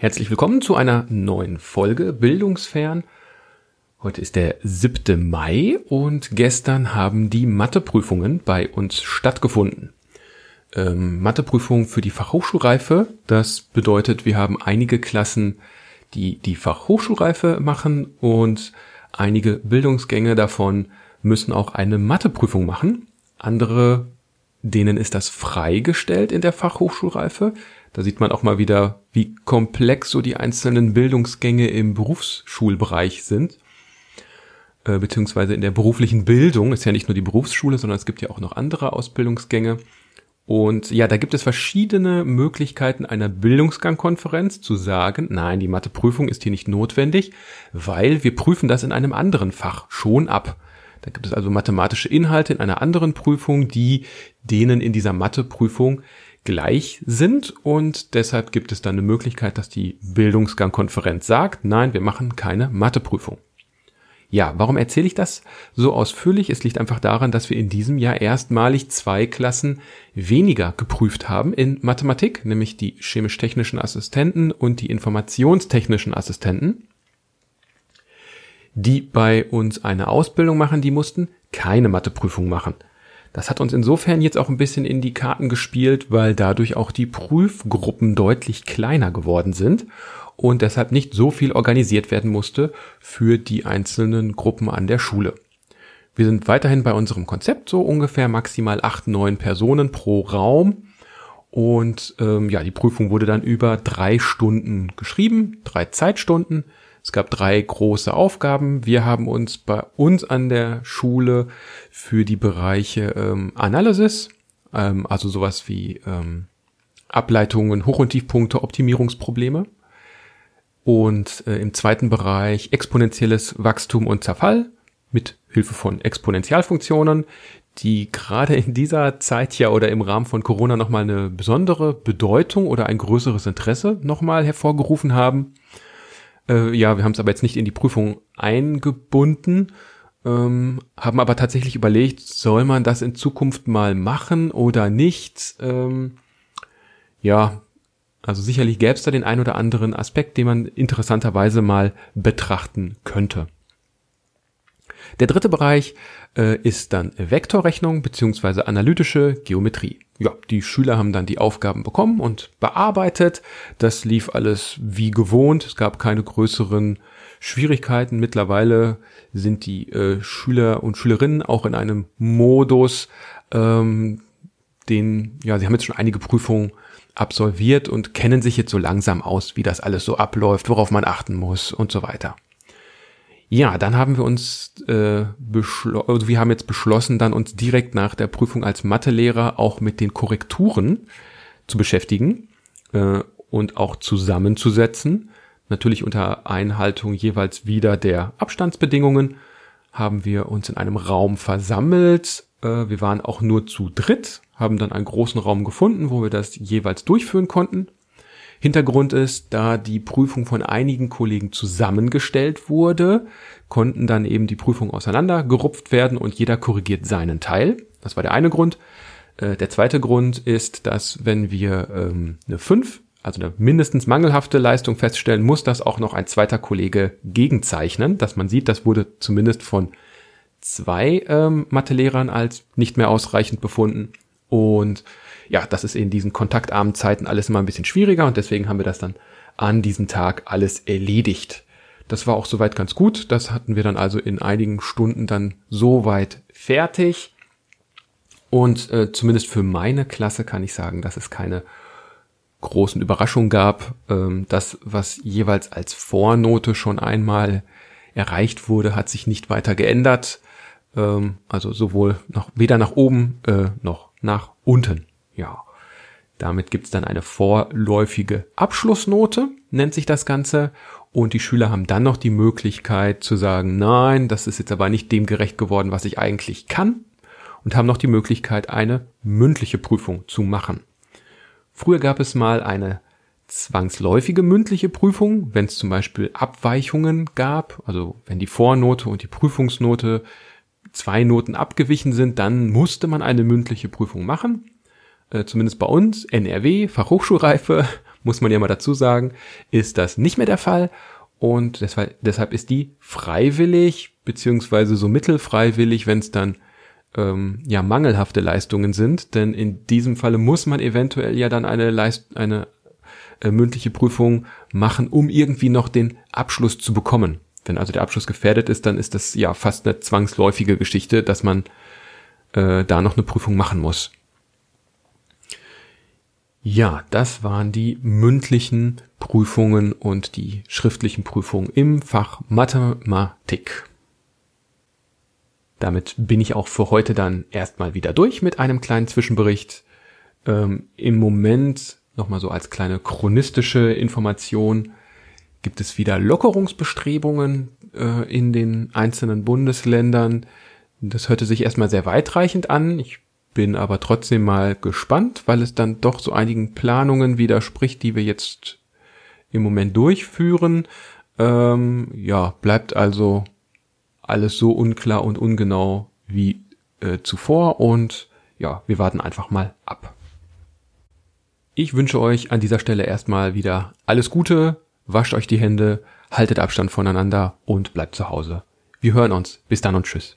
Herzlich willkommen zu einer neuen Folge Bildungsfern. Heute ist der 7. Mai und gestern haben die Matheprüfungen bei uns stattgefunden. Ähm, Matheprüfung für die Fachhochschulreife, das bedeutet, wir haben einige Klassen, die die Fachhochschulreife machen und einige Bildungsgänge davon müssen auch eine Matheprüfung machen. Andere, denen ist das freigestellt in der Fachhochschulreife. Da sieht man auch mal wieder, wie komplex so die einzelnen Bildungsgänge im Berufsschulbereich sind, äh, beziehungsweise in der beruflichen Bildung. Ist ja nicht nur die Berufsschule, sondern es gibt ja auch noch andere Ausbildungsgänge. Und ja, da gibt es verschiedene Möglichkeiten einer Bildungsgangkonferenz zu sagen, nein, die Matheprüfung ist hier nicht notwendig, weil wir prüfen das in einem anderen Fach schon ab. Da gibt es also mathematische Inhalte in einer anderen Prüfung, die denen in dieser Matheprüfung gleich sind und deshalb gibt es dann eine Möglichkeit, dass die Bildungsgangkonferenz sagt, nein, wir machen keine Matheprüfung. Ja, warum erzähle ich das so ausführlich? Es liegt einfach daran, dass wir in diesem Jahr erstmalig zwei Klassen weniger geprüft haben in Mathematik, nämlich die chemisch-technischen Assistenten und die informationstechnischen Assistenten. Die bei uns eine Ausbildung machen, die mussten keine Matheprüfung machen. Das hat uns insofern jetzt auch ein bisschen in die Karten gespielt, weil dadurch auch die Prüfgruppen deutlich kleiner geworden sind und deshalb nicht so viel organisiert werden musste für die einzelnen Gruppen an der Schule. Wir sind weiterhin bei unserem Konzept so ungefähr maximal acht, neun Personen pro Raum. Und ähm, ja, die Prüfung wurde dann über drei Stunden geschrieben, drei Zeitstunden. Es gab drei große Aufgaben. Wir haben uns bei uns an der Schule für die Bereiche ähm, Analysis, ähm, also sowas wie ähm, Ableitungen, Hoch- und Tiefpunkte, Optimierungsprobleme. Und äh, im zweiten Bereich exponentielles Wachstum und Zerfall mit Hilfe von Exponentialfunktionen, die gerade in dieser Zeit ja oder im Rahmen von Corona nochmal eine besondere Bedeutung oder ein größeres Interesse nochmal hervorgerufen haben. Äh, ja, wir haben es aber jetzt nicht in die Prüfung eingebunden, ähm, haben aber tatsächlich überlegt, soll man das in Zukunft mal machen oder nicht? Ähm, ja, also sicherlich gäbe es da den ein oder anderen Aspekt, den man interessanterweise mal betrachten könnte. Der dritte Bereich äh, ist dann Vektorrechnung beziehungsweise analytische Geometrie. Ja, die Schüler haben dann die Aufgaben bekommen und bearbeitet. Das lief alles wie gewohnt. Es gab keine größeren Schwierigkeiten. Mittlerweile sind die äh, Schüler und Schülerinnen auch in einem Modus, ähm, den, ja, sie haben jetzt schon einige Prüfungen absolviert und kennen sich jetzt so langsam aus, wie das alles so abläuft, worauf man achten muss und so weiter. Ja, dann haben wir uns äh, also wir haben jetzt beschlossen, dann uns direkt nach der Prüfung als Mathelehrer auch mit den Korrekturen zu beschäftigen äh, und auch zusammenzusetzen. Natürlich unter Einhaltung jeweils wieder der Abstandsbedingungen haben wir uns in einem Raum versammelt. Äh, wir waren auch nur zu dritt, haben dann einen großen Raum gefunden, wo wir das jeweils durchführen konnten. Hintergrund ist, da die Prüfung von einigen Kollegen zusammengestellt wurde, konnten dann eben die Prüfungen auseinandergerupft werden und jeder korrigiert seinen Teil. Das war der eine Grund. Äh, der zweite Grund ist, dass wenn wir ähm, eine 5, also eine mindestens mangelhafte Leistung feststellen, muss das auch noch ein zweiter Kollege gegenzeichnen, dass man sieht, das wurde zumindest von zwei ähm, Mathelehrern als nicht mehr ausreichend befunden. Und ja, das ist in diesen kontaktarmen Zeiten alles immer ein bisschen schwieriger und deswegen haben wir das dann an diesem Tag alles erledigt. Das war auch soweit ganz gut. Das hatten wir dann also in einigen Stunden dann soweit fertig. Und äh, zumindest für meine Klasse kann ich sagen, dass es keine großen Überraschungen gab. Ähm, das, was jeweils als Vornote schon einmal erreicht wurde, hat sich nicht weiter geändert. Ähm, also sowohl noch weder nach oben äh, noch nach unten. Ja, damit gibt's dann eine vorläufige Abschlussnote, nennt sich das Ganze. Und die Schüler haben dann noch die Möglichkeit zu sagen, nein, das ist jetzt aber nicht dem gerecht geworden, was ich eigentlich kann. Und haben noch die Möglichkeit, eine mündliche Prüfung zu machen. Früher gab es mal eine zwangsläufige mündliche Prüfung, wenn es zum Beispiel Abweichungen gab, also wenn die Vornote und die Prüfungsnote zwei Noten abgewichen sind, dann musste man eine mündliche Prüfung machen äh, zumindest bei uns, NRW, Fachhochschulreife, muss man ja mal dazu sagen, ist das nicht mehr der Fall. Und deshalb, deshalb ist die freiwillig, beziehungsweise so mittelfreiwillig, wenn es dann ähm, ja mangelhafte Leistungen sind. Denn in diesem Falle muss man eventuell ja dann eine, Leist eine äh, mündliche Prüfung machen, um irgendwie noch den Abschluss zu bekommen. Wenn also der Abschluss gefährdet ist, dann ist das ja fast eine zwangsläufige Geschichte, dass man äh, da noch eine Prüfung machen muss. Ja, das waren die mündlichen Prüfungen und die schriftlichen Prüfungen im Fach Mathematik. Damit bin ich auch für heute dann erstmal wieder durch mit einem kleinen Zwischenbericht. Ähm, Im Moment nochmal so als kleine chronistische Information gibt es wieder Lockerungsbestrebungen äh, in den einzelnen Bundesländern. Das hörte sich erstmal sehr weitreichend an. Ich bin aber trotzdem mal gespannt, weil es dann doch so einigen Planungen widerspricht, die wir jetzt im Moment durchführen. Ähm, ja, bleibt also alles so unklar und ungenau wie äh, zuvor und ja, wir warten einfach mal ab. Ich wünsche euch an dieser Stelle erstmal wieder alles Gute, wascht euch die Hände, haltet Abstand voneinander und bleibt zu Hause. Wir hören uns. Bis dann und tschüss.